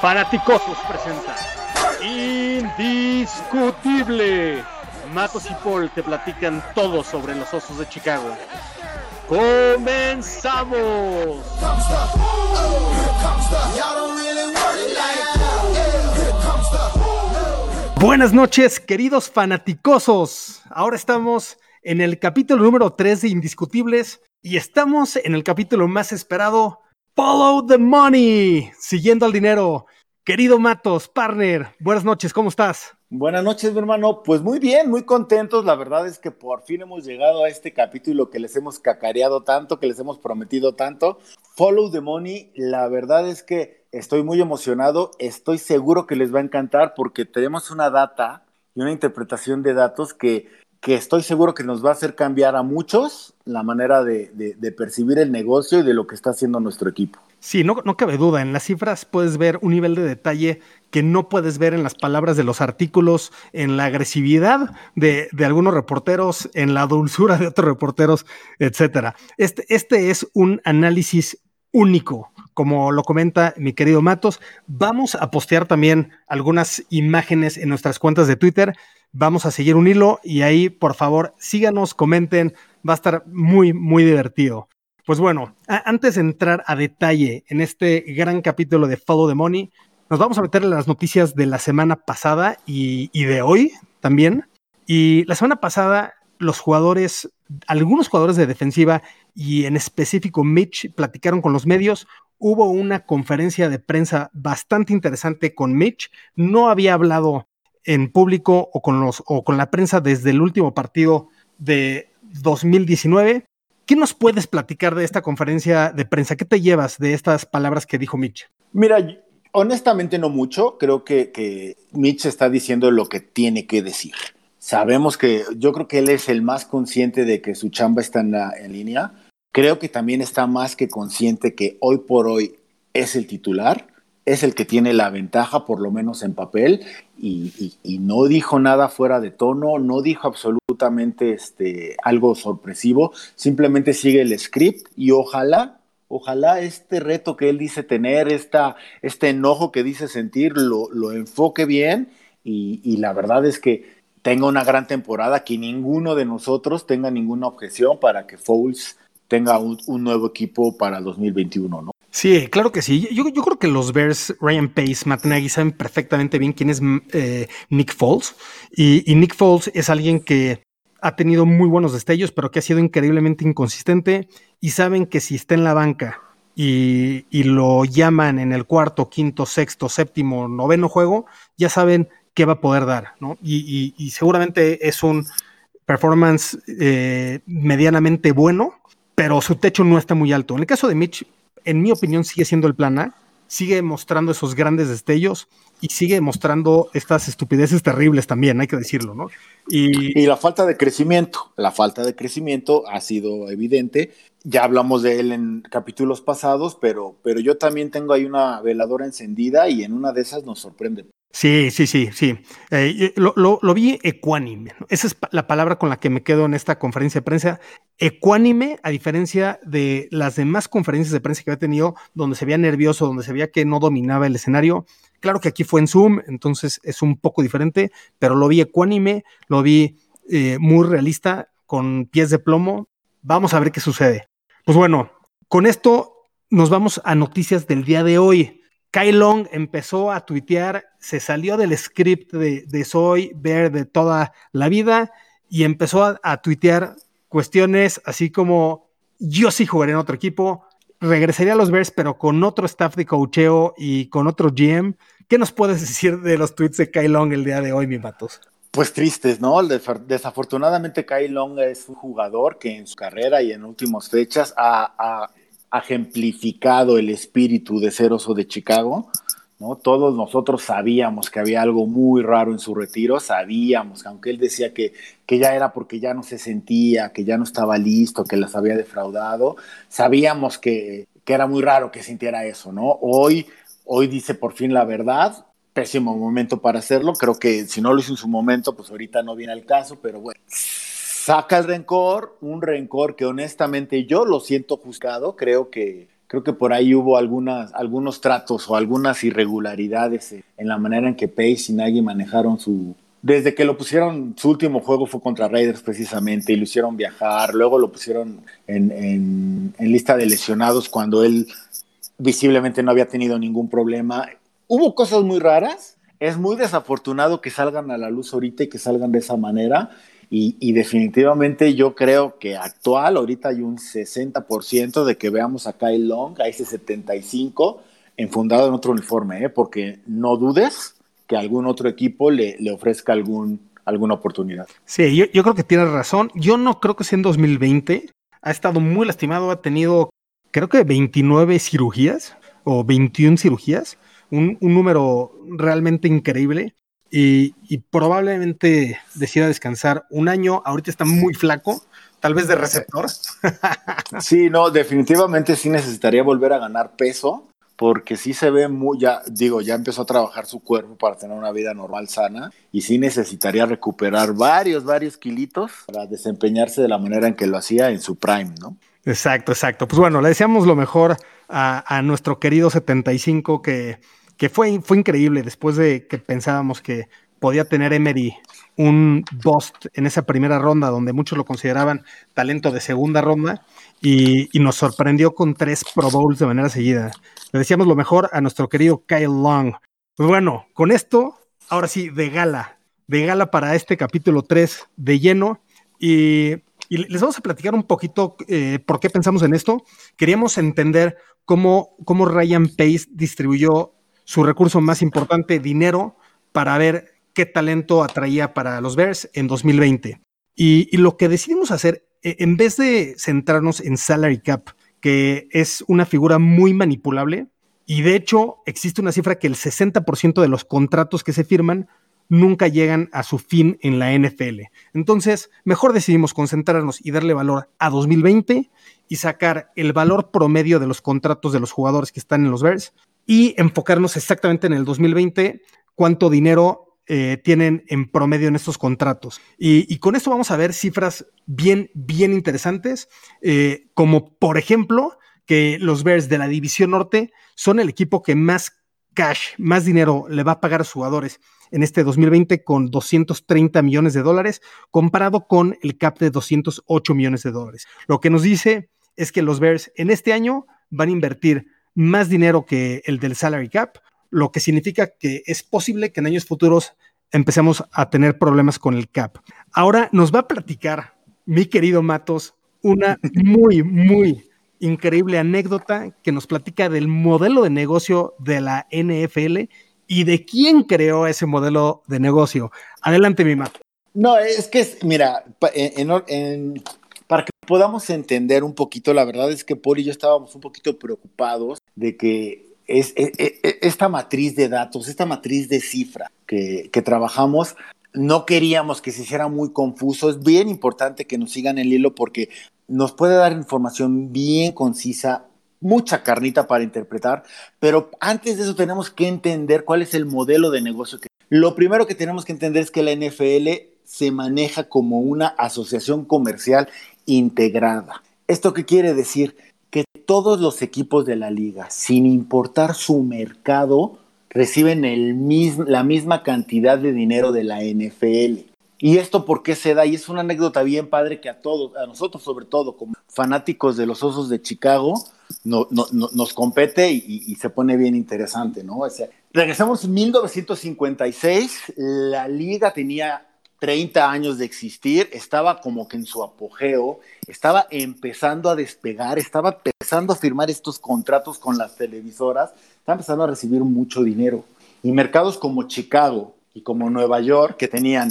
Fanaticosos presenta Indiscutible. Matos y Paul te platican todo sobre los osos de Chicago. ¡Comenzamos! Buenas noches, queridos fanaticosos. Ahora estamos en el capítulo número 3 de Indiscutibles y estamos en el capítulo más esperado, Follow the Money, siguiendo al dinero. Querido Matos, partner, buenas noches, ¿cómo estás? Buenas noches, mi hermano. Pues muy bien, muy contentos. La verdad es que por fin hemos llegado a este capítulo que les hemos cacareado tanto, que les hemos prometido tanto. Follow the Money, la verdad es que estoy muy emocionado. Estoy seguro que les va a encantar porque tenemos una data y una interpretación de datos que, que estoy seguro que nos va a hacer cambiar a muchos la manera de, percibir el negocio y de lo que está haciendo nuestro equipo. Sí, no, cabe duda. En las cifras puedes ver un nivel de detalle que no puedes ver en las palabras de los artículos, en la agresividad de, algunos reporteros, en la dulzura de otros reporteros, etcétera. Este, este es un análisis único, como lo comenta mi querido Matos. Vamos a postear también algunas imágenes en nuestras cuentas de Twitter. Vamos a seguir un hilo y ahí, por favor, síganos, comenten. Va a estar muy, muy divertido. Pues bueno, antes de entrar a detalle en este gran capítulo de Follow the Money, nos vamos a meter en las noticias de la semana pasada y, y de hoy también. Y la semana pasada, los jugadores, algunos jugadores de defensiva y en específico Mitch, platicaron con los medios. Hubo una conferencia de prensa bastante interesante con Mitch. No había hablado en público o con, los, o con la prensa desde el último partido de 2019 ¿Qué nos puedes platicar de esta conferencia de prensa? ¿Qué te llevas de estas palabras que dijo Mitch? Mira, honestamente no mucho. Creo que, Mitch está diciendo lo que tiene que decir. Sabemos que yo creo que él es el más consciente de que su chamba está en, en línea. Creo que también está más que consciente que hoy por hoy es el titular es el que tiene la ventaja, por lo menos en papel, y, no dijo nada fuera de tono, no dijo absolutamente este, algo sorpresivo, simplemente sigue el script y ojalá, ojalá este reto que él dice tener, esta, este enojo que dice sentir, lo, lo enfoque bien y, la verdad es que tenga una gran temporada, que ninguno de nosotros tenga ninguna objeción para que Fouls tenga un, nuevo equipo para 2021, ¿no? Sí, claro que sí. Yo, creo que los Bears, Ryan Pace, Matt Nagy saben perfectamente bien quién es eh, Nick Foles. Y, Nick Foles es alguien que ha tenido muy buenos destellos, pero que ha sido increíblemente inconsistente. Y saben que si está en la banca y, lo llaman en el cuarto, quinto, sexto, séptimo, noveno juego, ya saben qué va a poder dar, ¿no? Y, seguramente es un performance eh, medianamente bueno, pero su techo no está muy alto. En el caso de Mitch, en mi opinión, sigue siendo el plan A, sigue mostrando esos grandes destellos y sigue mostrando estas estupideces terribles también, hay que decirlo, ¿no? Y, la falta de crecimiento, la falta de crecimiento ha sido evidente. Ya hablamos de él en capítulos pasados, pero, pero yo también tengo ahí una veladora encendida y en una de esas nos sorprende. Sí, sí, sí, sí. Eh, lo, lo, vi ecuánime. Esa es la palabra con la que me quedo en esta conferencia de prensa. Ecuánime, a diferencia de las demás conferencias de prensa que había tenido, donde se veía nervioso, donde se veía que no dominaba el escenario. Claro que aquí fue en Zoom, entonces es un poco diferente, pero lo vi ecuánime, lo vi eh, muy realista, con pies de plomo. Vamos a ver qué sucede. Pues bueno, con esto nos vamos a noticias del día de hoy. Kai Long empezó a tuitear, se salió del script de, Soy Ver de toda la vida y empezó a, tuitear cuestiones así como yo sí jugaré en otro equipo, regresaría a los Bears pero con otro staff de coacheo y con otro GM. ¿Qué nos puedes decir de los tweets de Kai Long el día de hoy, mi Matos? Pues tristes, ¿no? Desafortunadamente Kai Long es un jugador que en su carrera y en últimas fechas ha ejemplificado el espíritu de ser oso de Chicago. ¿no? Todos nosotros sabíamos que había algo muy raro en su retiro, sabíamos que aunque él decía que, que ya era porque ya no se sentía, que ya no estaba listo, que las había defraudado, sabíamos que, que era muy raro que sintiera eso, ¿no? Hoy, hoy dice por fin la verdad, pésimo momento para hacerlo, creo que si no lo hizo en su momento, pues ahorita no viene al caso, pero bueno. Saca el rencor, un rencor que honestamente yo lo siento juzgado, creo que, creo que por ahí hubo algunas, algunos tratos o algunas irregularidades en la manera en que Pace y Nagy manejaron su... Desde que lo pusieron, su último juego fue contra Raiders precisamente y lo hicieron viajar, luego lo pusieron en, en, en lista de lesionados cuando él visiblemente no había tenido ningún problema. Hubo cosas muy raras, es muy desafortunado que salgan a la luz ahorita y que salgan de esa manera. Y, definitivamente yo creo que actual, ahorita hay un 60% de que veamos a Kyle Long, a ese 75%, enfundado en otro uniforme, ¿eh? porque no dudes que algún otro equipo le, le ofrezca algún, alguna oportunidad. Sí, yo, yo creo que tienes razón. Yo no creo que sea en 2020. Ha estado muy lastimado, ha tenido creo que 29 cirugías o 21 cirugías, un, un número realmente increíble y, probablemente decida descansar un año. Ahorita está muy flaco, tal vez de receptor. Sí, no, definitivamente sí necesitaría volver a ganar peso, porque sí se ve muy, ya digo, ya empezó a trabajar su cuerpo para tener una vida normal sana y sí necesitaría recuperar varios, varios kilitos para desempeñarse de la manera en que lo hacía en su prime, ¿no? Exacto, exacto. Pues bueno, le deseamos lo mejor a, a nuestro querido 75 que que fue, fue increíble después de que pensábamos que podía tener Emery un bust en esa primera ronda, donde muchos lo consideraban talento de segunda ronda, y, nos sorprendió con tres Pro Bowls de manera seguida. Le decíamos lo mejor a nuestro querido Kyle Long. Pues bueno, con esto, ahora sí, de gala, de gala para este capítulo 3 de lleno, y, les vamos a platicar un poquito eh, por qué pensamos en esto. Queríamos entender cómo, cómo Ryan Pace distribuyó su recurso más importante, dinero, para ver qué talento atraía para los Bears en 2020. Y, lo que decidimos hacer, e, en vez de centrarnos en salary cap, que es una figura muy manipulable, y de hecho existe una cifra que el 60% de los contratos que se firman nunca llegan a su fin en la NFL. Entonces, mejor decidimos concentrarnos y darle valor a 2020 y sacar el valor promedio de los contratos de los jugadores que están en los Bears y enfocarnos exactamente en el 2020, cuánto dinero eh, tienen en promedio en estos contratos. Y, con esto vamos a ver cifras bien, bien interesantes, eh, como por ejemplo que los Bears de la División Norte son el equipo que más cash, más dinero le va a pagar a sus jugadores en este 2020 con 230 millones de dólares, comparado con el cap de 208 millones de dólares. Lo que nos dice es que los Bears en este año van a invertir más dinero que el del salary cap, lo que significa que es posible que en años futuros empecemos a tener problemas con el cap. Ahora nos va a platicar mi querido Matos una muy, muy increíble anécdota que nos platica del modelo de negocio de la NFL y de quién creó ese modelo de negocio. Adelante, mi Mato. No, es que, mira, en, en, para que podamos entender un poquito, la verdad es que Paul y yo estábamos un poquito preocupados de que es, e, e, e, esta matriz de datos, esta matriz de cifra que, trabajamos, no queríamos que se hiciera muy confuso. Es bien importante que nos sigan el hilo porque nos puede dar información bien concisa, mucha carnita para interpretar, pero antes de eso tenemos que entender cuál es el modelo de negocio. Lo primero que tenemos que entender es que la NFL se maneja como una asociación comercial integrada. ¿Esto qué quiere decir? Que todos los equipos de la liga, sin importar su mercado, reciben el la misma cantidad de dinero de la NFL. ¿Y esto por qué se da? Y es una anécdota bien padre que a todos, a nosotros sobre todo, como fanáticos de los Osos de Chicago, no, nos compete y, se pone bien interesante, ¿no? Regresamos en 1956, la liga tenía 30 años de existir, estaba como que en su apogeo, estaba empezando a despegar, estaba empezando a firmar estos contratos con las televisoras, estaba empezando a recibir mucho dinero. Y mercados como Chicago y como Nueva York, que tenían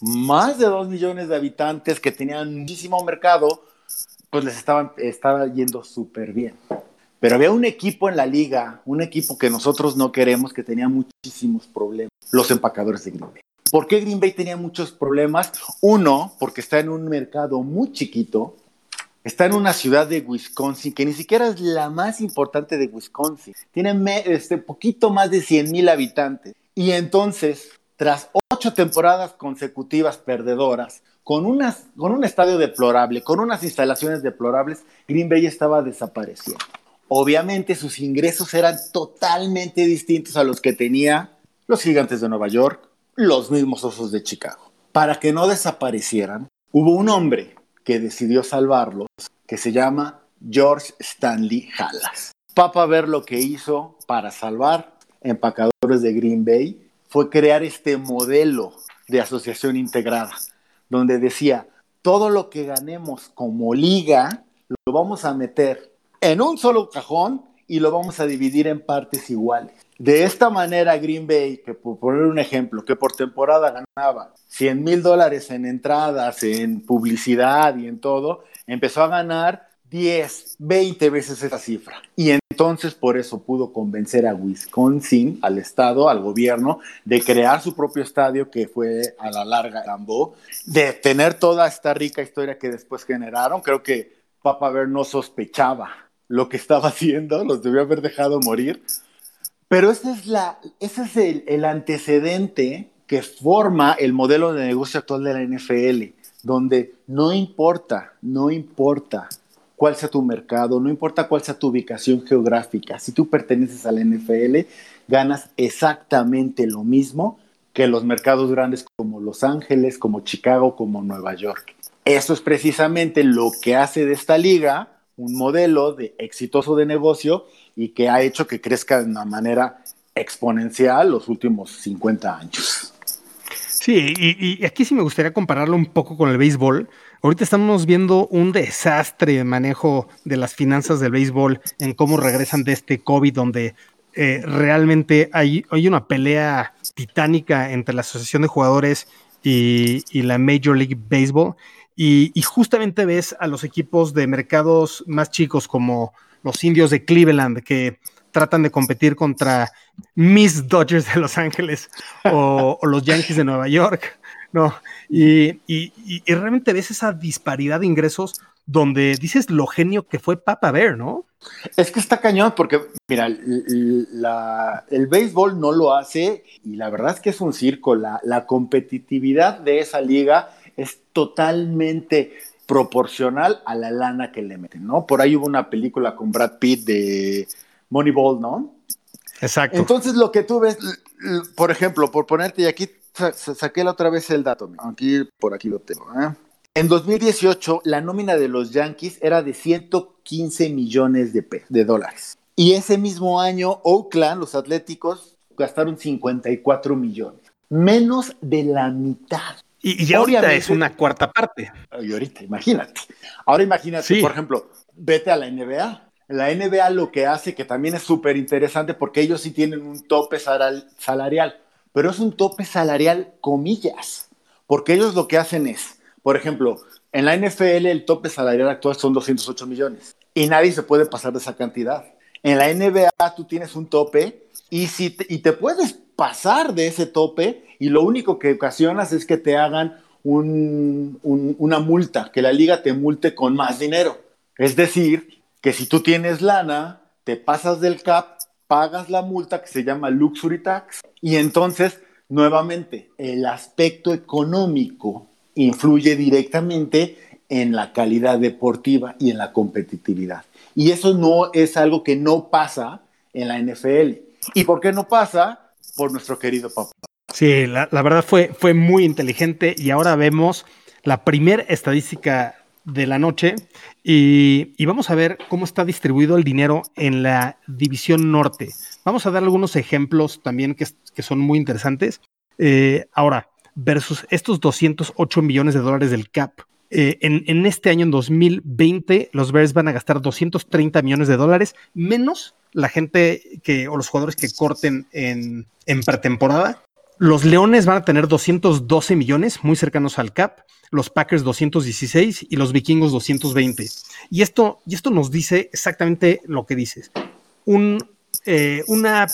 más de 2 millones de habitantes, que tenían muchísimo mercado, pues les estaba, estaba yendo súper bien. Pero había un equipo en la liga, un equipo que nosotros no queremos, que tenía muchísimos problemas, los empacadores de Green. ¿Por qué Green Bay tenía muchos problemas? Uno, porque está en un mercado muy chiquito, está en una ciudad de Wisconsin que ni siquiera es la más importante de Wisconsin. Tiene este, poquito más de 100 mil habitantes. Y entonces, tras ocho temporadas consecutivas perdedoras, con, unas, con un estadio deplorable, con unas instalaciones deplorables, Green Bay estaba desapareciendo. Obviamente sus ingresos eran totalmente distintos a los que tenía los gigantes de Nueva York, los mismos osos de Chicago. Para que no desaparecieran, hubo un hombre que decidió salvarlos, que se llama George Stanley Hallas. Papa ver lo que hizo para salvar empacadores de Green Bay fue crear este modelo de asociación integrada, donde decía, todo lo que ganemos como liga lo vamos a meter en un solo cajón y lo vamos a dividir en partes iguales. De esta manera, Green Bay, que por poner un ejemplo, que por temporada ganaba 100 mil dólares en entradas, en publicidad y en todo, empezó a ganar 10, 20 veces esa cifra. Y entonces por eso pudo convencer a Wisconsin, al estado, al gobierno, de crear su propio estadio que fue a la larga Lambeau, de tener toda esta rica historia que después generaron. Creo que Papa Bear no sospechaba lo que estaba haciendo, los debió haber dejado morir. Pero ese es, el, el antecedente que forma el modelo de negocio actual de la NFL, donde no importa, no importa cuál sea tu mercado, no importa cuál sea tu ubicación geográfica, si tú perteneces a la NFL, ganas exactamente lo mismo que los mercados grandes como Los Ángeles, como Chicago, como Nueva York. Eso es precisamente lo que hace de esta liga un modelo de exitoso de negocio y que ha hecho que crezca de una manera exponencial los últimos 50 años. Sí, y, y, aquí sí me gustaría compararlo un poco con el béisbol, Ahorita estamos viendo un desastre de manejo de las finanzas del béisbol en cómo regresan de este COVID, donde eh, realmente hay, hay, una pelea titánica entre la Asociación de Jugadores y, la Major League Baseball. Y, y, justamente ves a los equipos de mercados más chicos como los indios de Cleveland que tratan de competir contra Miss Dodgers de Los Ángeles o, los Yankees de Nueva York no, y, realmente ves esa disparidad de ingresos donde dices lo genio que fue Papa Bear, ¿no? Es que está cañón porque, mira, el béisbol no lo hace y la verdad es que es un circo. La, la competitividad de esa liga es totalmente proporcional a la lana que le meten, ¿no? Por ahí hubo una película con Brad Pitt de Moneyball, ¿no? Exacto. Entonces lo que tú ves, por ejemplo, por ponerte y aquí saqué la otra vez el dato, aquí por aquí lo tengo. ¿eh? En 2018, la nómina de los Yankees era de 115 millones de, de dólares. Y ese mismo año, Oakland, los Atléticos, gastaron 54 millones. Menos de la mitad. Y, y ahorita es una cuarta parte. Y ahorita, imagínate. Ahora imagínate, por ejemplo, vete a la NBA. La NBA lo que hace, que también es súper interesante, porque ellos sí tienen un tope salarial pero es un tope salarial comillas, porque ellos lo que hacen es, por ejemplo, en la NFL el tope salarial actual son 208 millones y nadie se puede pasar de esa cantidad. En la NBA tú tienes un tope y, si te, y te puedes pasar de ese tope y lo único que ocasionas es que te hagan una multa, que la liga te multe con más dinero. Es decir, que si tú tienes lana, te pasas del cap, pagas la multa que se llama luxury tax y entonces, nuevamente, el aspecto económico influye directamente en la calidad deportiva y en la competitividad. Y eso no es algo que no pasa en la NFL. ¿Y por qué no pasa? Por nuestro querido papá. Sí, la, verdad fue, fue muy inteligente y ahora vemos la primera estadística de la noche y, vamos a ver cómo está distribuido el dinero en la división norte. Vamos a dar algunos ejemplos también que, son muy interesantes. Eh, ahora, versus estos 208 millones de dólares del CAP. Eh, en, este año, en 2020, los Bears van a gastar 230 millones de dólares, menos la gente que, o los jugadores que corten en, en pretemporada. Los Leones van a tener 212 millones, muy cercanos al CAP los Packers 216 y los Vikingos 220. Y esto, y esto nos dice exactamente lo que dices. Eh, una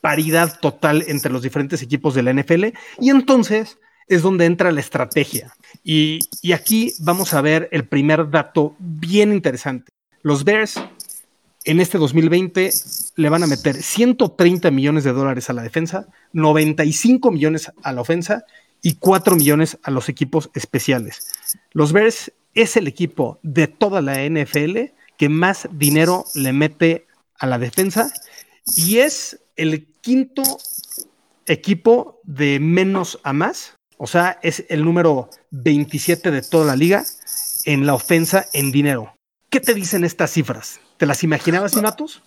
paridad total entre los diferentes equipos de la NFL y entonces es donde entra la estrategia. Y, y aquí vamos a ver el primer dato bien interesante. Los Bears en este 2020 le van a meter 130 millones de dólares a la defensa, 95 millones a la ofensa y 4 millones a los equipos especiales. Los Bears es el equipo de toda la NFL que más dinero le mete a la defensa y es el quinto equipo de menos a más, o sea, es el número 27 de toda la liga en la ofensa en dinero. ¿Qué te dicen estas cifras? ¿Te las imaginabas, Inatus?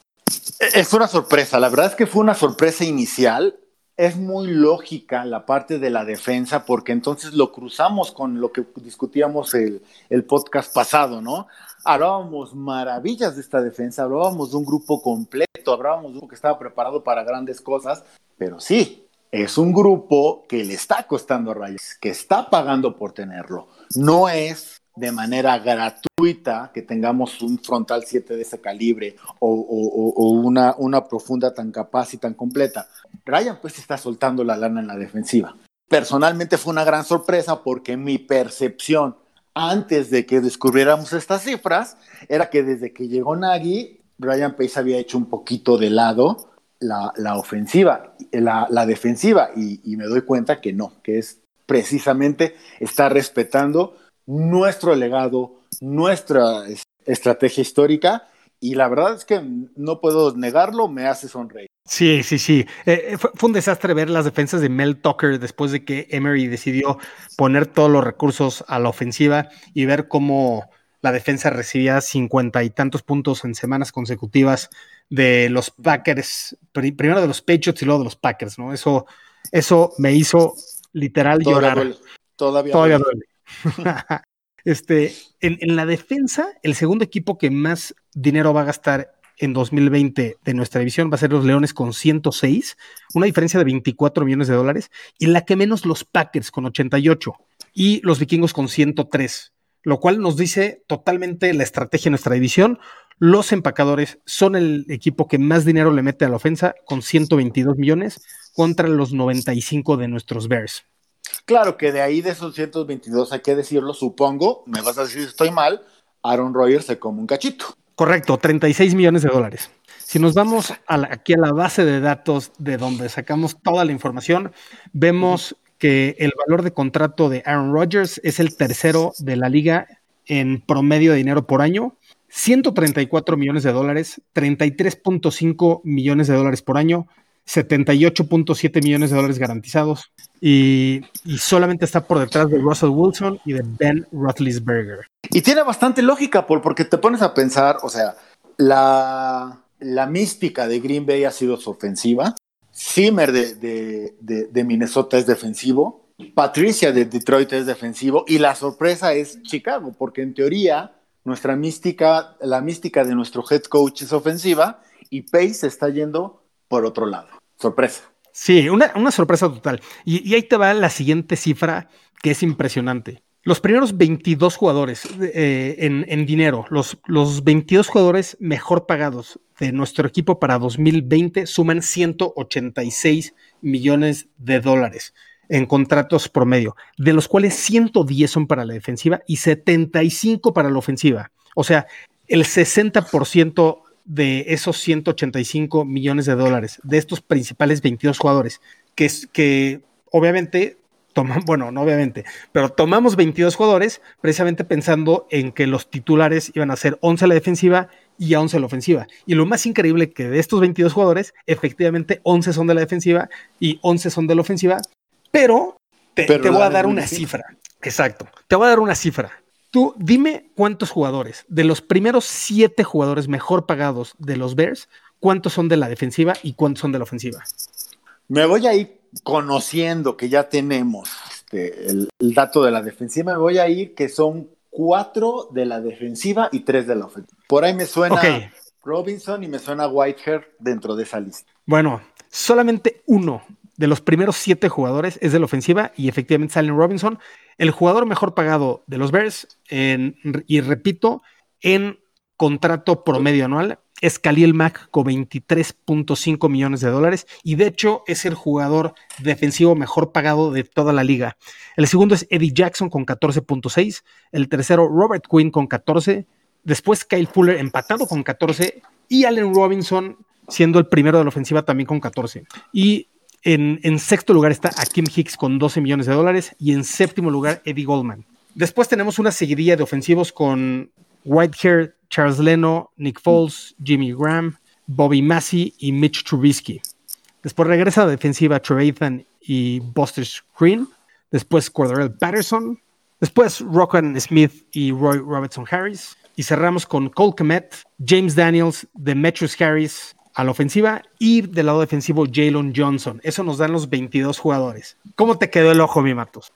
Es una sorpresa, la verdad es que fue una sorpresa inicial. Es muy lógica la parte de la defensa porque entonces lo cruzamos con lo que discutíamos el, el podcast pasado, ¿no? Hablábamos maravillas de esta defensa, hablábamos de un grupo completo, hablábamos de un grupo que estaba preparado para grandes cosas, pero sí, es un grupo que le está costando rayas, que está pagando por tenerlo. No es de manera gratuita que tengamos un frontal 7 de ese calibre o, una, una profunda tan capaz y tan completa. Ryan pues está soltando la lana en la defensiva. Personalmente fue una gran sorpresa porque mi percepción antes de que descubriéramos estas cifras era que desde que llegó Nagy, Ryan Pace había hecho un poquito de lado la, la ofensiva, la, la defensiva, y, y, me doy cuenta que no, que es precisamente está respetando nuestro legado, nuestra estrategia histórica, y la verdad es que no puedo negarlo, me hace sonreír. Sí, sí, sí. Eh, eh, fue, fue, un desastre ver las defensas de Mel Tucker después de que Emery decidió poner todos los recursos a la ofensiva y ver cómo la defensa recibía cincuenta y tantos puntos en semanas consecutivas de los Packers, primero de los Patriots y luego de los Packers, ¿no? Eso, eso me hizo literal Todavía llorar. Duele. Todavía, Todavía duele. duele. este, en, la defensa, el segundo equipo que más dinero va a gastar en 2020 de nuestra división va a ser los Leones con 106, una diferencia de 24 millones de dólares, y la que menos los Packers con 88 y los Vikingos con 103, lo cual nos dice totalmente la estrategia de nuestra división. Los empacadores son el equipo que más dinero le mete a la ofensa con 122 millones contra los 95 de nuestros Bears. Claro que de ahí de esos 122 hay que decirlo, supongo, me vas a decir estoy mal, Aaron Rodgers se come un cachito. Correcto, 36 millones de dólares. Si nos vamos a la, aquí a la base de datos de donde sacamos toda la información, vemos que el valor de contrato de Aaron Rodgers es el tercero de la liga en promedio de dinero por año. 134 millones de dólares, 33.5 millones de dólares por año, 78.7 millones de dólares garantizados y, y, solamente está por detrás de Russell Wilson y de Ben Roethlisberger. Y tiene bastante lógica, Paul, porque te pones a pensar, o sea, la, la mística de Green Bay ha sido su ofensiva, Zimmer de, de, de, de Minnesota es defensivo, Patricia de Detroit es defensivo. Y la sorpresa es Chicago, porque en teoría nuestra mística, la mística de nuestro head coach es ofensiva y Pace está yendo por otro lado. Sorpresa. Sí, una, una sorpresa total. Y, ahí te va la siguiente cifra que es impresionante. Los primeros 22 jugadores eh, en, en, dinero, los, los 22 jugadores mejor pagados de nuestro equipo para 2020 suman 186 millones de dólares en contratos promedio, de los cuales 110 son para la defensiva y 75 para la ofensiva. O sea, el 60% de esos 185 millones de dólares, de estos principales 22 jugadores, que, que obviamente tomamos, bueno, no obviamente, pero tomamos 22 jugadores precisamente pensando en que los titulares iban a ser 11 a la defensiva y a 11 a la ofensiva. Y lo más increíble que de estos 22 jugadores, efectivamente 11 son de la defensiva y 11 son de la ofensiva, pero te, pero te voy a dar una cifra. Exacto, te voy a dar una cifra. Tú dime cuántos jugadores, de los primeros siete jugadores mejor pagados de los Bears, cuántos son de la defensiva y cuántos son de la ofensiva. Me voy a ir conociendo que ya tenemos este, el, el, dato de la defensiva, me voy a ir que son cuatro de la defensiva y tres de la ofensiva. Por ahí me suena okay. Robinson y me suena Whitehair dentro de esa lista. Bueno, solamente uno de los primeros siete jugadores es de la ofensiva y efectivamente Salen Robinson, el jugador mejor pagado de los Bears, en, y repito, en contrato promedio anual es Khalil Mack con 23.5 millones de dólares y de hecho es el jugador defensivo mejor pagado de toda la liga. El segundo es Eddie Jackson con 14.6, el tercero Robert Quinn con 14, después Kyle Fuller empatado con 14 y Allen Robinson siendo el primero de la ofensiva también con 14. Y en, sexto lugar está Akim Hicks con 12 millones de dólares y en séptimo lugar Eddie Goldman. Después tenemos una seguidilla de ofensivos con Whitehair, Charles Leno, Nick Foles, Jimmy Graham, Bobby Massey y Mitch Trubisky. Después regresa a defensiva Trevathan y Buster Green. Después Cordell Patterson. Después Rockan Smith y Roy Robertson Harris. Y cerramos con Cole Komet, James Daniels, Demetrius Harris a la ofensiva y del lado defensivo Jalen Johnson. Eso nos dan los 22 jugadores. ¿Cómo te quedó el ojo, mi Matos?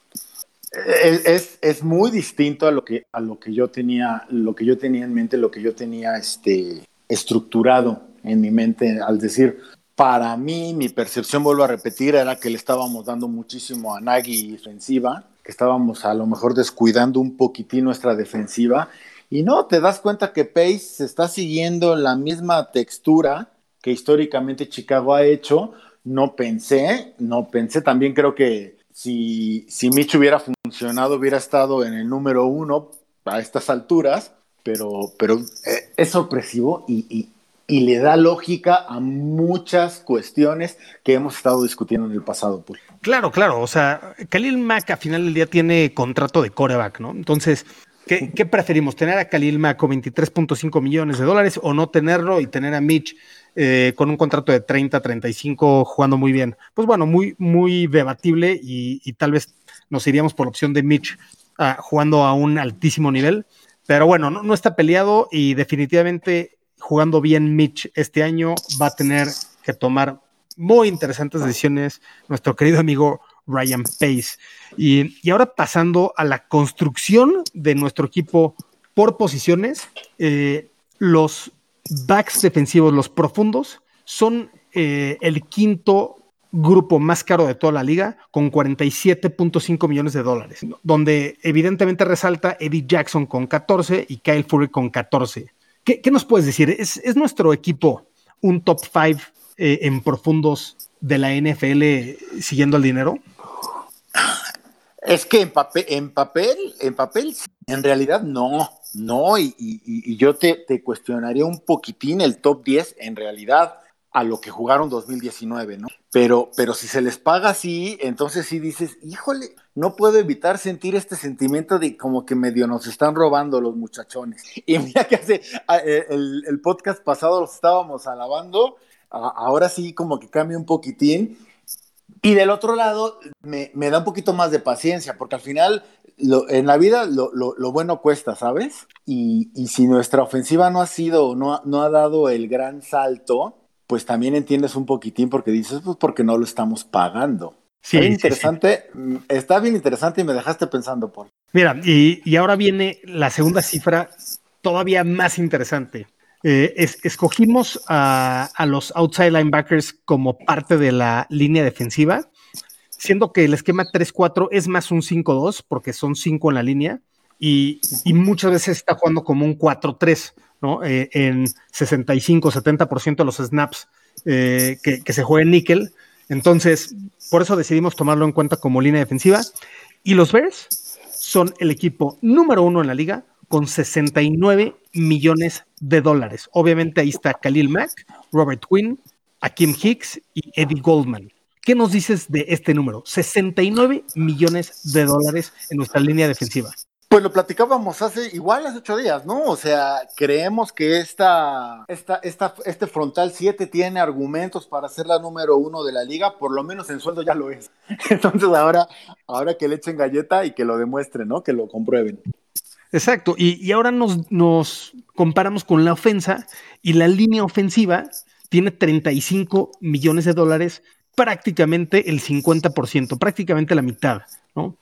Es, es, muy distinto a lo que a lo que yo tenía lo que yo tenía en mente lo que yo tenía este estructurado en mi mente al decir para mí mi percepción vuelvo a repetir era que le estábamos dando muchísimo a Nagy defensiva que estábamos a lo mejor descuidando un poquitín nuestra defensiva y no te das cuenta que Pace está siguiendo la misma textura que históricamente Chicago ha hecho no pensé no pensé también creo que si, si Mitch hubiera funcionado, hubiera estado en el número uno a estas alturas, pero, pero eh, es sorpresivo y, le da lógica a muchas cuestiones que hemos estado discutiendo en el pasado. Claro, claro. O sea, Khalil Mack a final del día tiene contrato de coreback, ¿no? Entonces, ¿qué, qué preferimos? ¿Tener a Khalil Mack con 23.5 millones de dólares o no tenerlo y tener a Mitch eh, con un contrato de 30, 35, jugando muy bien. Pues bueno, muy, muy debatible y, tal vez nos iríamos por la opción de Mitch ah, jugando a un altísimo nivel. Pero bueno, no, está peleado y definitivamente jugando bien Mitch este año va a tener que tomar muy interesantes decisiones nuestro querido amigo Ryan Pace. Y, ahora pasando a la construcción de nuestro equipo por posiciones, eh, los backs defensivos, los profundos, son eh, el quinto grupo más caro de toda la liga, con 47.5 millones de dólares, donde evidentemente resalta Eddie Jackson con 14 y Kyle Fury con 14. ¿Qué, nos puedes decir? ¿Es, nuestro equipo un top 5 eh, en profundos de la NFL siguiendo el dinero? Es que en papel, en papel, en papel, en realidad no. No, y, yo te, te, cuestionaría un poquitín el top 10 en realidad a lo que jugaron 2019, ¿no? Pero, pero si se les paga así, entonces sí dices, híjole, no puedo evitar sentir este sentimiento de como que medio nos están robando los muchachones. Y mira que hace eh, el, el podcast pasado los estábamos alabando, ahora sí como que cambia un poquitín. Y del otro lado, me, me, da un poquito más de paciencia, porque al final en la vida lo, bueno cuesta, ¿sabes? Y, si nuestra ofensiva no ha sido, no, no ha dado el gran salto, pues también entiendes un poquitín porque dices, pues porque no lo estamos pagando. Sí, está interesante, mm, está bien interesante y me dejaste pensando, Paul. Mira, y, ahora viene la segunda cifra todavía más interesante. Eh, escogimos a, los outside linebackers como parte de la línea defensiva siendo que el esquema 3-4 es más un 5-2 porque son 5 en la línea y, muchas veces está jugando como un 4-3, ¿no? Eh, en 65-70% de los snaps eh, que, se juega en níquel. Entonces, por eso decidimos tomarlo en cuenta como línea defensiva. Y los Bears son el equipo número uno en la liga con 69 millones de dólares. Obviamente ahí está Khalil Mack, Robert Quinn, Akim Hicks y Eddie Goldman. ¿Qué nos dices de este número? 69 millones de dólares en nuestra línea defensiva. Pues lo platicábamos hace igual hace ocho días, ¿no? O sea, creemos que esta, esta, esta, este frontal 7 tiene argumentos para ser la número uno de la liga, por lo menos en sueldo ya lo es. Entonces ahora, ahora que le echen galleta y que lo demuestren, ¿no? Que lo comprueben. Exacto, y, ahora nos, nos comparamos con la ofensa y la línea ofensiva tiene 35 millones de dólares prácticamente el 50%, prácticamente la mitad, ¿no?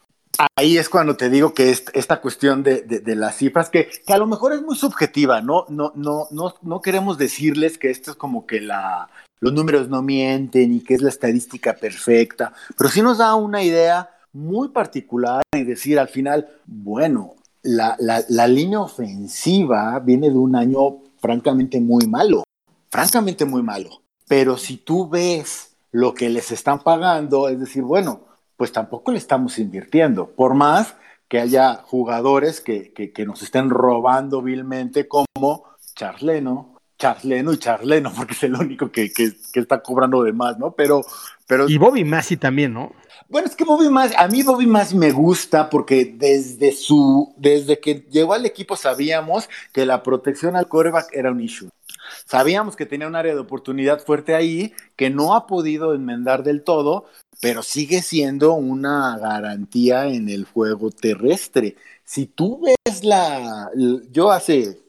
Ahí es cuando te digo que esta cuestión de, las cifras, que, a lo mejor es muy subjetiva, ¿no? No, no, no, no queremos decirles que esto es como que la, los números no mienten y que es la estadística perfecta, pero sí nos da una idea muy particular y decir al final, bueno, la, la línea ofensiva viene de un año francamente muy malo, francamente muy malo, pero si tú ves lo que les están pagando, es decir, bueno, pues tampoco le estamos invirtiendo, por más que haya jugadores que, que, nos estén robando vilmente como Charleno, Charleno y Charleno, porque es el único que, que, está cobrando de más, ¿no? Pero, pero... Y Bobby Massi también, ¿no? Bueno, es que Bobby Massi, a mí Bobby Massi me gusta porque desde su, desde que llegó al equipo sabíamos que la protección al coreback era un issue. Sabíamos que tenía un área de oportunidad fuerte ahí, que no ha podido enmendar del todo, pero sigue siendo una garantía en el juego terrestre. Si tú ves la, yo hace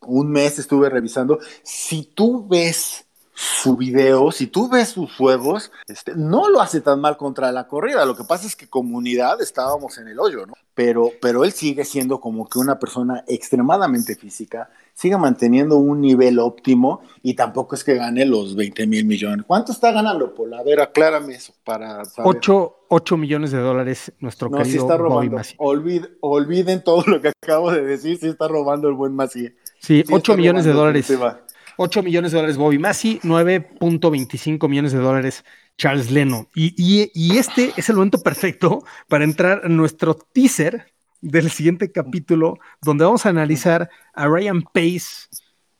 un mes estuve revisando, si tú ves su video, si tú ves sus juegos, este, no lo hace tan mal contra la corrida. Lo que pasa es que comunidad estábamos en el hoyo, ¿no? Pero, pero él sigue siendo como que una persona extremadamente física, sigue manteniendo un nivel óptimo y tampoco es que gane los 20 mil millones. ¿Cuánto está ganando, Paul? A ver, aclárame eso para saber. 8, millones de dólares nuestro no, querido sí está robando. olviden todo lo que acabo de decir, sí está robando el buen Macié. Sí, 8 millones de dólares. 8 millones de dólares Bobby Massey, 9.25 millones de dólares Charles Leno. Y, este es el momento perfecto para entrar a nuestro teaser del siguiente capítulo, donde vamos a analizar a Ryan Pace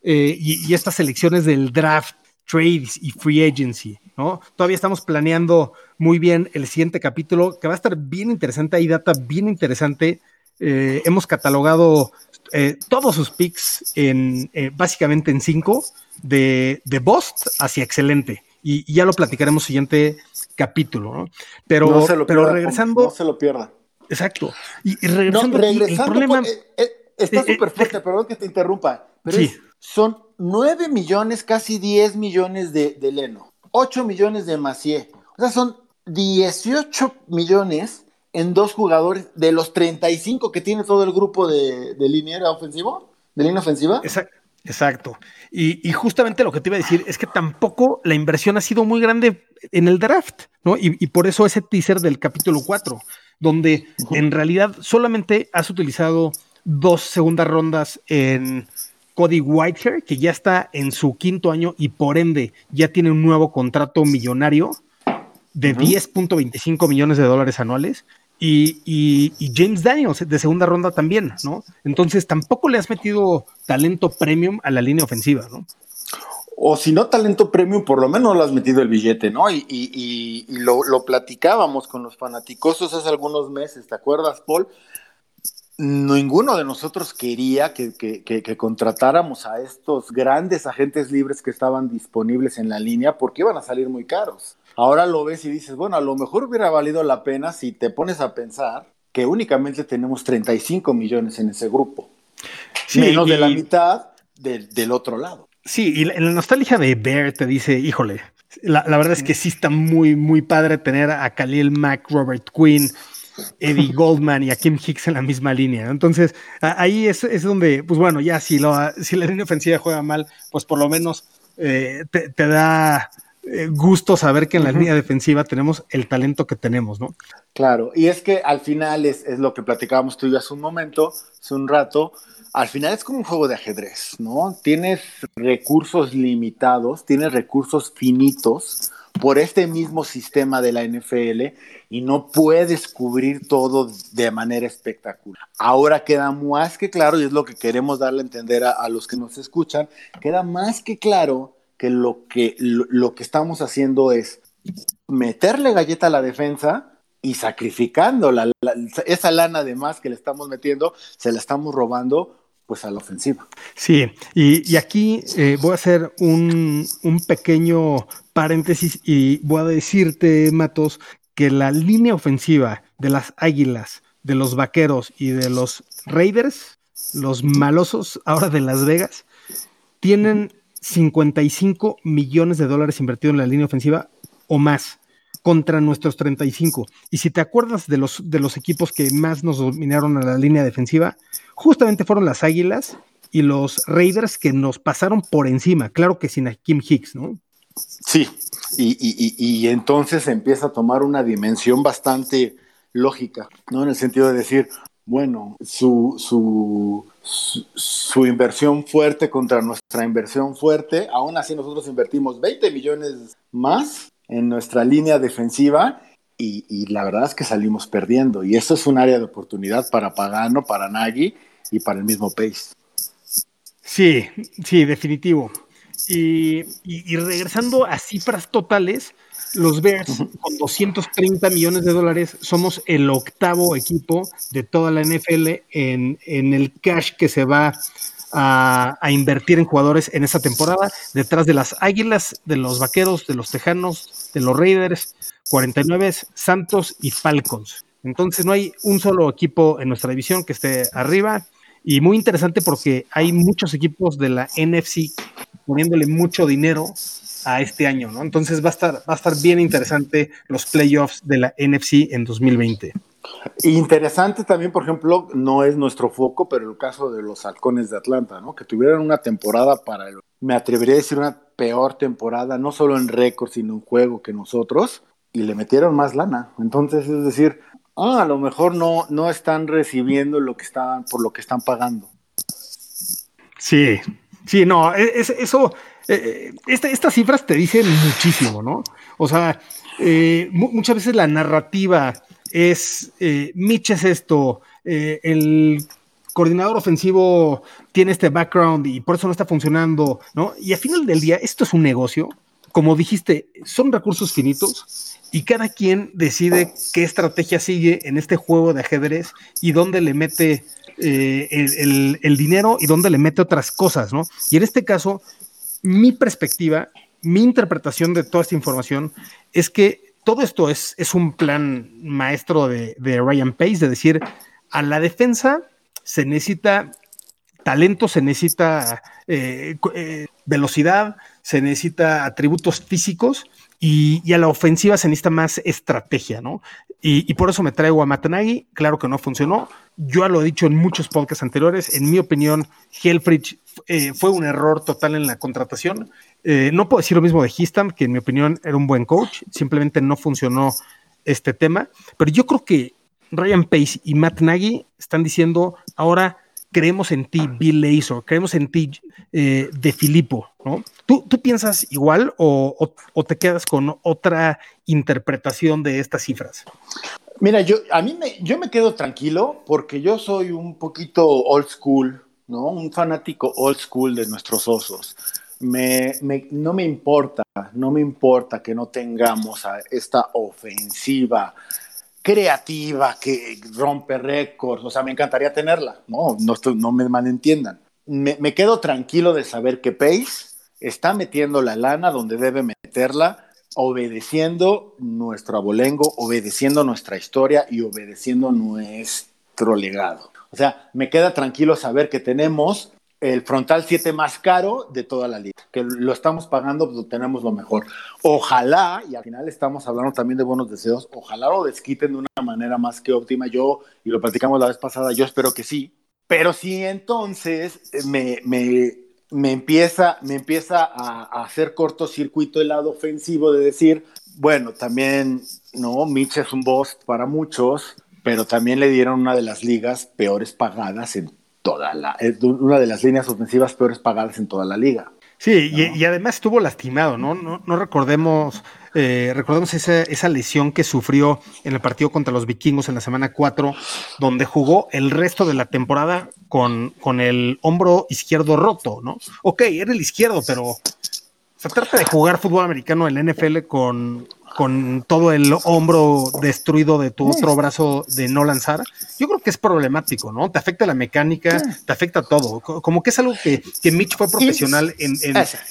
eh, y, estas selecciones del draft, trades y free agency. ¿no? Todavía estamos planeando muy bien el siguiente capítulo, que va a estar bien interesante. Hay data bien interesante. Eh, hemos catalogado eh, todos sus picks en eh, básicamente en cinco, de, de Bost hacia excelente. Y, ya lo platicaremos siguiente capítulo, ¿no? Pero, pero regresando. No se lo pierda. Exacto. Y, regresando, el problema. Pues, está súper fuerte, perdón que te interrumpa. Pero son 9 millones, casi 10 millones de, de Leno, 8 millones de Macié. O sea, son 18 millones en dos jugadores de los 35 que tiene todo el grupo de, de línea ofensivo, de línea ofensiva. Exacto. Y, justamente lo que te iba a decir es que tampoco la inversión ha sido muy grande en el draft, ¿no? Y, por eso ese teaser del capítulo 4, donde en realidad solamente has utilizado dos segundas rondas en Cody Whitehair, que ya está en su quinto año y por ende ya tiene un nuevo contrato millonario de 10.25 millones de dólares anuales. Y, James Daniels de segunda ronda también, ¿no? Entonces tampoco le has metido talento premium a la línea ofensiva, ¿no? O si no talento premium, por lo menos le has metido el billete, ¿no? Y, lo, platicábamos con los fanaticosos hace algunos meses, ¿te acuerdas, Paul? Ninguno de nosotros quería que, que contratáramos a estos grandes agentes libres que estaban disponibles en la línea porque iban a salir muy caros. Ahora lo ves y dices, bueno, a lo mejor hubiera valido la pena si te pones a pensar que únicamente tenemos 35 millones en ese grupo. menos de la mitad del otro lado. Sí, y la, nostalgia de Bear te dice, híjole, la, verdad es que sí está muy, muy padre tener a Khalil Mack, Robert Quinn, Eddie Goldman y a Kim Hicks en la misma línea. Entonces, ahí es, donde, pues bueno, ya si, lo, si la línea ofensiva juega mal, pues por lo menos eh, te, da gusto saber que en la línea defensiva tenemos el talento que tenemos, ¿no? Claro, y es que al final es, lo que platicábamos tú y yo hace un momento, hace un rato, al final es como un juego de ajedrez, ¿no? Tienes recursos limitados, tienes recursos finitos por este mismo sistema de la NFL y no puedes cubrir todo de manera espectacular. Ahora queda más que claro, y es lo que queremos darle a entender a los que nos escuchan, queda más que claro que lo que, lo, que estamos haciendo es meterle galleta a la defensa y sacrificando esa lana de más que le estamos metiendo, se la estamos robando pues a la ofensiva. Sí, y, aquí eh, voy a hacer un, un, pequeño paréntesis y voy a decirte, Matos, que la línea ofensiva de las Águilas, de los Vaqueros y de los Raiders, los malosos ahora de Las Vegas, tienen 55 millones de dólares invertidos en la línea ofensiva o más contra nuestros 35. Y si te acuerdas de los, de los equipos que más nos dominaron a la línea defensiva, justamente fueron las Águilas y los Raiders que nos pasaron por encima, claro que sin a Kim Hicks, ¿no? Sí, y, y entonces empieza a tomar una dimensión bastante lógica, ¿no? En el sentido de decir, bueno, su, su, su, inversión fuerte contra nuestra inversión fuerte, aún así nosotros invertimos 20 millones más en nuestra línea defensiva y, la verdad es que salimos perdiendo. Y eso es un área de oportunidad para Pagano, para Nagy y para el mismo Pace. Sí, sí, definitivo. y regresando a cifras totales, los Bears, con 230 millones de dólares, somos el octavo equipo de toda la NFL en, el cash que se va a, invertir en jugadores en esta temporada, detrás de las Águilas, de los Vaqueros, de los Tejanos, de los Raiders, 49, Santos y Falcons. Entonces no hay un solo equipo en nuestra división que esté arriba. Y muy interesante porque hay muchos equipos de la NFC poniéndole mucho dinero a este año, ¿no? Entonces va a estar, va a estar bien interesante los playoffs de la NFC en 2020. Interesante también, por ejemplo, no es nuestro foco, pero el caso de los halcones de Atlanta, ¿no? Que tuvieran una temporada para, el, me atrevería a decir una peor temporada, no solo en récord, sino en juego que nosotros, y le metieron más lana. Entonces, es decir, ah, a lo mejor no, no están recibiendo lo que están, por lo que están pagando. Sí, sí, no, e, es, eso, eh, este, estas cifras te dicen muchísimo, ¿no? O sea, eh, muchas veces la narrativa es, eh, Mitch es esto, eh, el coordinador ofensivo tiene este background y por eso no está funcionando, ¿no? Y al final del día, esto es un negocio, como dijiste, son recursos finitos y cada quien decide qué estrategia sigue en este juego de ajedrez y dónde le mete eh, el, el, dinero y dónde le mete otras cosas, ¿no? Y en este caso, mi perspectiva, mi interpretación de toda esta información es que todo esto es, es un plan maestro de, Ryan Pace, de decir, a la defensa se necesita talento, se necesita eh, eh, velocidad, se necesita atributos físicos y, a la ofensiva se necesita más estrategia, ¿no? Y, por eso me traigo a Matanagi, claro que no funcionó. Yo lo he dicho en muchos podcasts anteriores, en mi opinión, Helfrich eh, fue un error total en la contratación. Eh, no puedo decir lo mismo de Histam, que en mi opinión era un buen coach, simplemente no funcionó este tema, pero yo creo que Ryan Pace y Matt Nagy están diciendo ahora creemos en ti, Bill Lazor, creemos en ti, eh, de Filippo, ¿no? ¿Tú, piensas igual o, te quedas con otra interpretación de estas cifras? Mira, yo a mí me, yo me quedo tranquilo porque yo soy un poquito old school, ¿no? Un fanático old school de nuestros osos me, no me importa, no me importa que no tengamos a esta ofensiva creativa que rompe récords, o sea, me encantaría tenerla, no, no, me malentiendan. Me, me quedo tranquilo de saber que Pace está metiendo la lana donde debe meterla, obedeciendo nuestro abolengo, obedeciendo nuestra historia y obedeciendo nuestro legado. O sea, me queda tranquilo saber que tenemos el frontal 7 más caro de toda la liga, que lo estamos pagando, pues tenemos lo mejor. Ojalá, y al final estamos hablando también de buenos deseos, ojalá lo desquiten de una manera más que óptima. Yo, y lo platicamos la vez pasada, yo espero que sí, pero si entonces me, me, me empieza, me empieza a, a, hacer cortocircuito el lado ofensivo de decir, bueno, también, no, Mitch es un boss para muchos, pero también le dieron una de las ligas peores pagadas en toda la, es una de las líneas ofensivas peores pagadas en toda la liga. Sí, y, además estuvo lastimado, ¿no? No, no recordemos, eh, recordemos esa, esa, lesión que sufrió en el partido contra los vikingos en la semana 4, donde jugó el resto de la temporada con, con el hombro izquierdo roto, ¿no? Ok, era el izquierdo, pero se trata de jugar fútbol americano en la NFL con, con todo el hombro destruido de tu otro brazo de no lanzar, yo creo que es problemático, ¿no? Te afecta la mecánica, te afecta todo. Como que es algo que, que Mitch fue profesional en,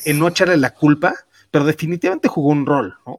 en, no echarle la culpa, pero definitivamente jugó un rol, ¿no?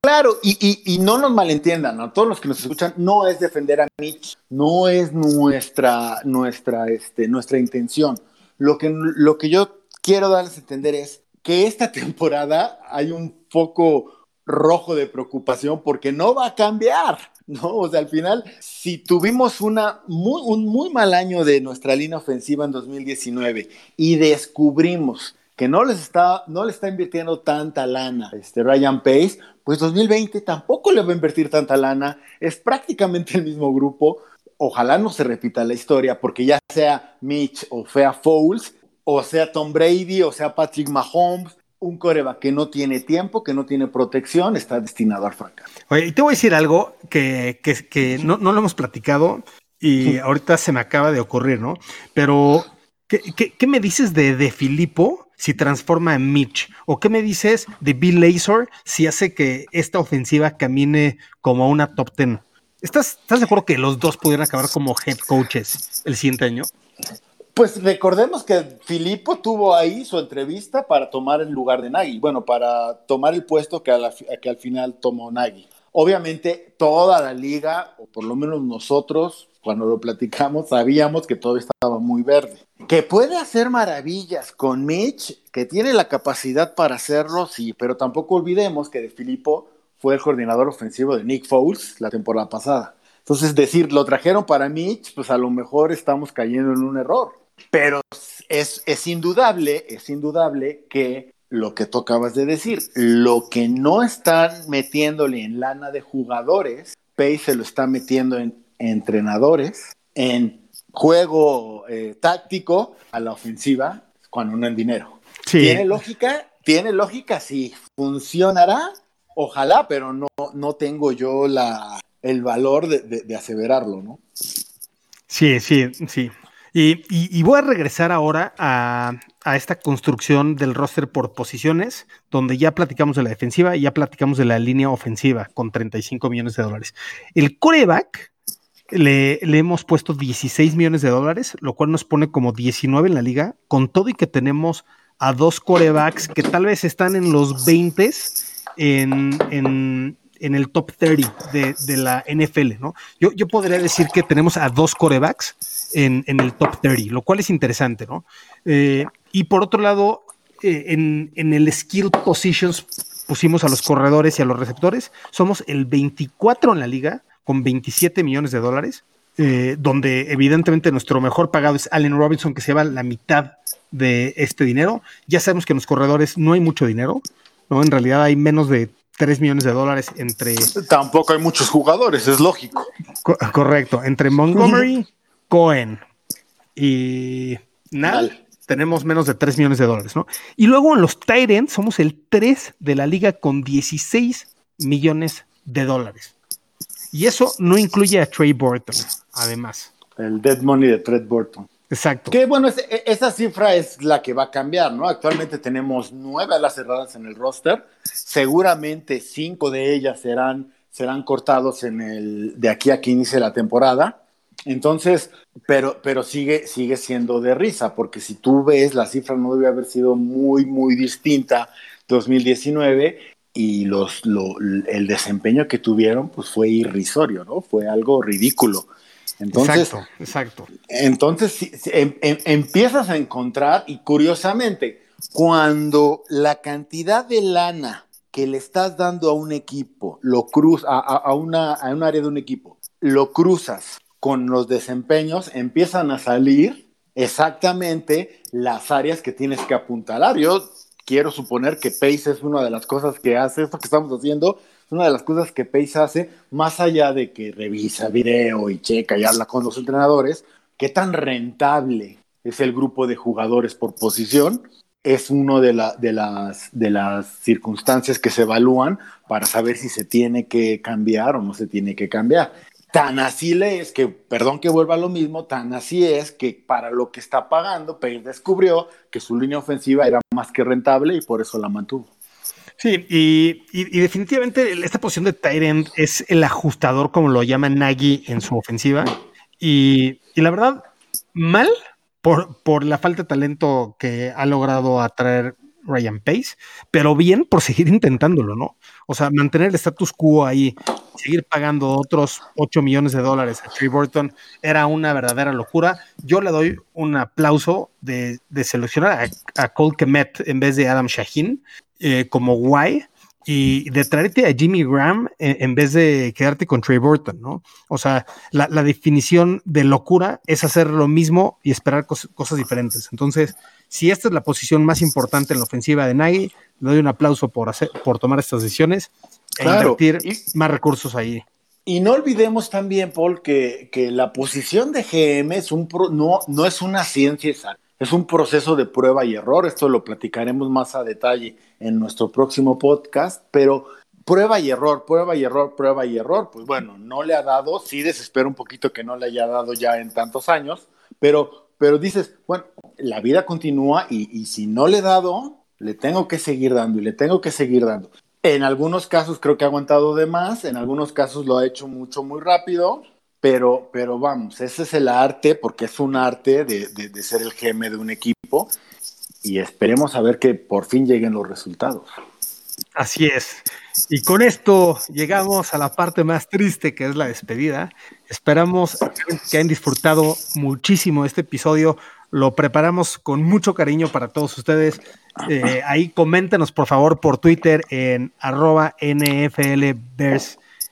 Claro, y, y, no nos malentiendan, a todos los que nos escuchan, no es defender a Mitch, no es nuestra, nuestra, este, nuestra intención. Lo que, lo que yo quiero darles a entender es que esta temporada hay un poco rojo de preocupación porque no va a cambiar, ¿no? O sea, al final, si tuvimos una un muy mal año de nuestra línea ofensiva en 2019 y descubrimos que no les está, no le está invirtiendo tanta lana este Ryan Pace, pues 2020 tampoco le va a invertir tanta lana, es prácticamente el mismo grupo. Ojalá no se repita la historia, porque ya sea Mitch o sea Fouls, o sea Tom Brady, o sea Patrick Mahomes, un coreba que no tiene tiempo, que no tiene protección, está destinado al fracaso. Oye, y te voy a decir algo que, que, no, lo hemos platicado y ahorita se me acaba de ocurrir, ¿no? Pero, ¿qué, qué, me dices de, de Filippo si transforma en Mitch? ¿O qué me dices de Bill Lazor si hace que esta ofensiva camine como una top ten? ¿Estás, ¿Estás de acuerdo que los dos pudieran acabar como head coaches el siguiente año? Pues recordemos que Filippo tuvo ahí su entrevista para tomar el lugar de Nagy, bueno, para tomar el puesto que, que al final tomó Nagy. Obviamente toda la liga, o por lo menos nosotros, cuando lo platicamos, sabíamos que todo estaba muy verde. Que puede hacer maravillas con Mitch, que tiene la capacidad para hacerlo, sí, pero tampoco olvidemos que de Filippo fue el coordinador ofensivo de Nick Foles la temporada pasada. Entonces, decir, lo trajeron para Mitch, pues a lo mejor estamos cayendo en un error. Pero es, es indudable, es indudable que lo que tú acabas de decir, lo que no están metiéndole en lana de jugadores, Pay se lo está metiendo en entrenadores, en juego eh, táctico a la ofensiva cuando no en dinero. ¿Tiene lógica? ¿Tiene lógica? Sí. ¿Funcionará? Ojalá, pero no, no tengo yo la, el valor de, de aseverarlo, ¿no? Sí, sí, sí. Y, voy a regresar ahora a, esta construcción del roster por posiciones, donde ya platicamos de la defensiva y ya platicamos de la línea ofensiva con 35 millones de dólares. El coreback le, le, hemos puesto 16 millones de dólares, lo cual nos pone como 19 en la liga, con todo y que tenemos a dos corebacks que tal vez están en los 20 en, en, en el top 30 de, la NFL, ¿no? Yo, yo podría decir que tenemos a dos corebacks en, el top 30, lo cual es interesante, ¿no? Eh, y por otro lado, eh, en, el skill positions pusimos a los corredores y a los receptores. Somos el 24 en la liga, con 27 millones de dólares, eh, donde evidentemente nuestro mejor pagado es Allen Robinson, que se lleva la mitad de este dinero. Ya sabemos que en los corredores no hay mucho dinero, ¿no? En realidad hay menos de 3 millones de dólares entre... Tampoco hay muchos jugadores, es lógico. correcto, entre Montgomery, Cohen y Nal, tenemos menos de 3 millones de dólares, ¿no? Y luego en los Tyrants somos el 3 de la liga con 16 millones de dólares. Y eso no incluye a Trey Burton, además. El dead money de Trey Burton. Exacto. Que bueno, e, esa cifra es la que va a cambiar, ¿no? Actualmente tenemos nueve alas cerradas en el roster. Seguramente cinco de ellas serán, serán cortados en el, de aquí a que inicie la temporada. Entonces, pero, pero sigue, sigue siendo de risa, porque si tú ves, la cifra no debe haber sido muy, muy distinta 2019 y los, el desempeño que tuvieron pues fue irrisorio, ¿no? Fue algo ridículo. Entonces, exacto, exacto. Entonces em, em, empiezas a encontrar, y curiosamente, cuando la cantidad de lana que le estás dando a un equipo, lo cruz, a, a, una, a un área de un equipo, lo cruzas con los desempeños, empiezan a salir exactamente las áreas que tienes que apuntalar. Yo quiero suponer que Pace es una de las cosas que hace, esto que estamos haciendo, es una de las cosas que Pace hace, más allá de que revisa video y checa y habla con los entrenadores, qué tan rentable es el grupo de jugadores por posición, es una de, las, de las circunstancias que se evalúan para saber si se tiene que cambiar o no se tiene que cambiar. Tan así le es que, perdón que vuelva a lo mismo, tan así es que para lo que está pagando, Pace descubrió que su línea ofensiva era más que rentable y por eso la mantuvo. Sí, y, definitivamente esta posición de Tyrant es el ajustador, como lo llama Nagy en su ofensiva. Y, la verdad, mal por, por la falta de talento que ha logrado atraer Ryan Pace, pero bien por seguir intentándolo, ¿no? O sea, mantener el status quo ahí, seguir pagando otros 8 millones de dólares a Trey Burton era una verdadera locura. Yo le doy un aplauso de, seleccionar a, Cole Kemet en vez de Adam Shaheen eh, como guay y de traerte a Jimmy Graham en, vez de quedarte con Trey Burton, ¿no? O sea, la, definición de locura es hacer lo mismo y esperar cosas diferentes. Entonces, si esta es la posición más importante en la ofensiva de Nagy, le doy un aplauso por, hacer, por tomar estas decisiones e invertir más recursos ahí. Y no olvidemos también, Paul, que, que la posición de GM es un no, no es una ciencia exacta, es un proceso de prueba y error. Esto lo platicaremos más a detalle en nuestro próximo podcast, pero prueba y error, prueba y error, prueba y error. Pues bueno, no le ha dado, sí desespero un poquito que no le haya dado ya en tantos años, pero, pero dices, bueno, la vida continúa y, y si no le he dado, le tengo que seguir dando y le tengo que seguir dando. En algunos casos creo que ha aguantado de más, en algunos casos lo ha hecho mucho, muy rápido, pero, pero vamos, ese es el arte, porque es un arte de, de, ser el GM de un equipo y esperemos a ver que por fin lleguen los resultados. Así es. Y con esto llegamos a la parte más triste que es la despedida. Esperamos que hayan disfrutado muchísimo este episodio. Lo preparamos con mucho cariño para todos ustedes. Eh, ahí coméntenos por favor por Twitter en arroba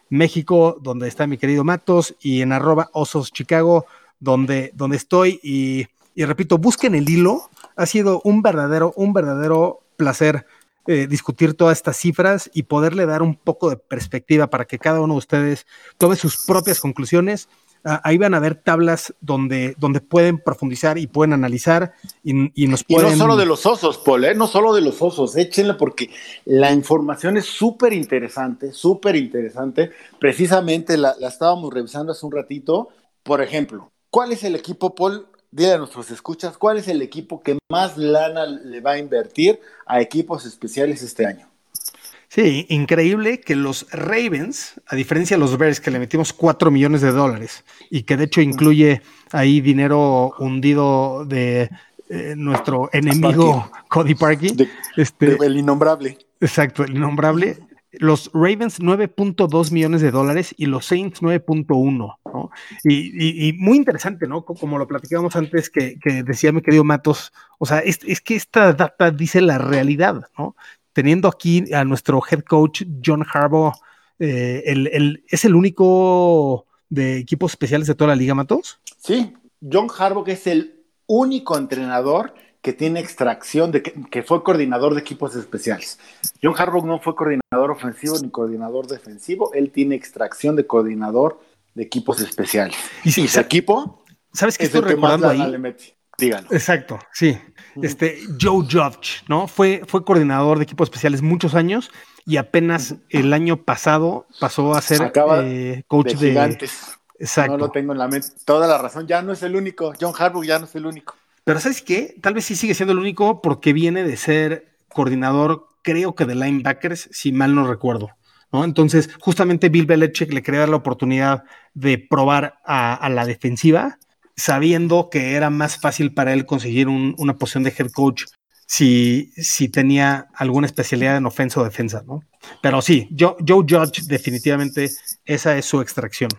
México, donde está mi querido Matos, y en arroba Osos Chicago, donde, donde estoy. Y, repito, busquen el hilo. Ha sido un verdadero, un verdadero placer eh, discutir todas estas cifras y poderle dar un poco de perspectiva para que cada uno de ustedes tome sus propias conclusiones ahí van a ver tablas donde, donde pueden profundizar y pueden analizar y, nos pueden... Y no solo de los osos, Paul, ¿eh? no solo de los osos, échenle porque la información es súper interesante, súper interesante. Precisamente la, la, estábamos revisando hace un ratito. Por ejemplo, ¿cuál es el equipo, Paul? Dile a nuestros escuchas, ¿cuál es el equipo que más lana le va a invertir a equipos especiales este año? Sí, increíble que los Ravens, a diferencia de los Bears, que le metimos 4 millones de dólares y que de hecho incluye ahí dinero hundido de eh, nuestro enemigo Cody Parkey. este, el innombrable. Exacto, el innombrable. Los Ravens 9.2 millones de dólares y los Saints 9.1, ¿no? Y, muy interesante, ¿no? Como lo platicábamos antes, que, decía mi querido Matos, o sea, es, es, que esta data dice la realidad, ¿no? Teniendo aquí a nuestro head coach John Harbaugh, eh, el, ¿es el único de equipos especiales de toda la liga, Matos? Sí, John Harbaugh es el único entrenador que tiene extracción, de que, fue coordinador de equipos especiales. John Harbaugh no fue coordinador ofensivo ni coordinador defensivo, él tiene extracción de coordinador de equipos especiales. Y, si, ese equipo, ¿sabes qué estoy recordando ahí? Exacto, sí. Este, Joe Judge, ¿no? Fue, fue coordinador de equipos especiales muchos años y apenas el año pasado pasó a ser eh, coach de, gigantes. Exacto. No lo tengo en la mente. Toda la razón. Ya no es el único. John Harbaugh ya no es el único. Pero ¿sabes qué? Tal vez sí sigue siendo el único porque viene de ser coordinador, creo que de linebackers, si mal no recuerdo. ¿no? Entonces, justamente Bill Belichick le dar la oportunidad de probar a, a la defensiva sabiendo que era más fácil para él conseguir una posición de head coach si, si tenía alguna especialidad en ofensa o defensa, ¿no? Pero sí, Joe, Joe Judge definitivamente esa es su extracción.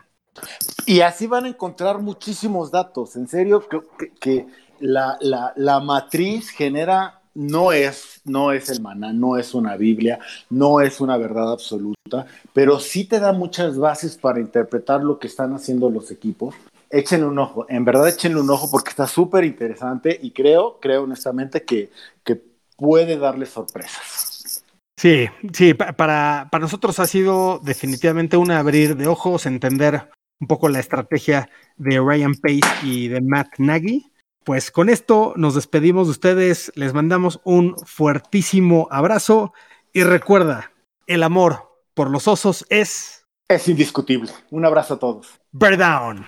Y así van a encontrar muchísimos datos. En serio, que, que la, la, la, matriz genera, no es, no es el maná, no es una Biblia, no es una verdad absoluta, pero sí te da muchas bases para interpretar lo que están haciendo los equipos échenle un ojo, en verdad échenle un ojo porque está súper interesante y creo, creo honestamente que, que puede darle sorpresas. Sí, sí, para, para nosotros ha sido definitivamente un abrir de ojos, entender un poco la estrategia de Ryan Pace y de Matt Nagy. Pues con esto nos despedimos de ustedes, les mandamos un fuertísimo abrazo y recuerda, el amor por los osos es... Es indiscutible. Un abrazo a todos. Bear down.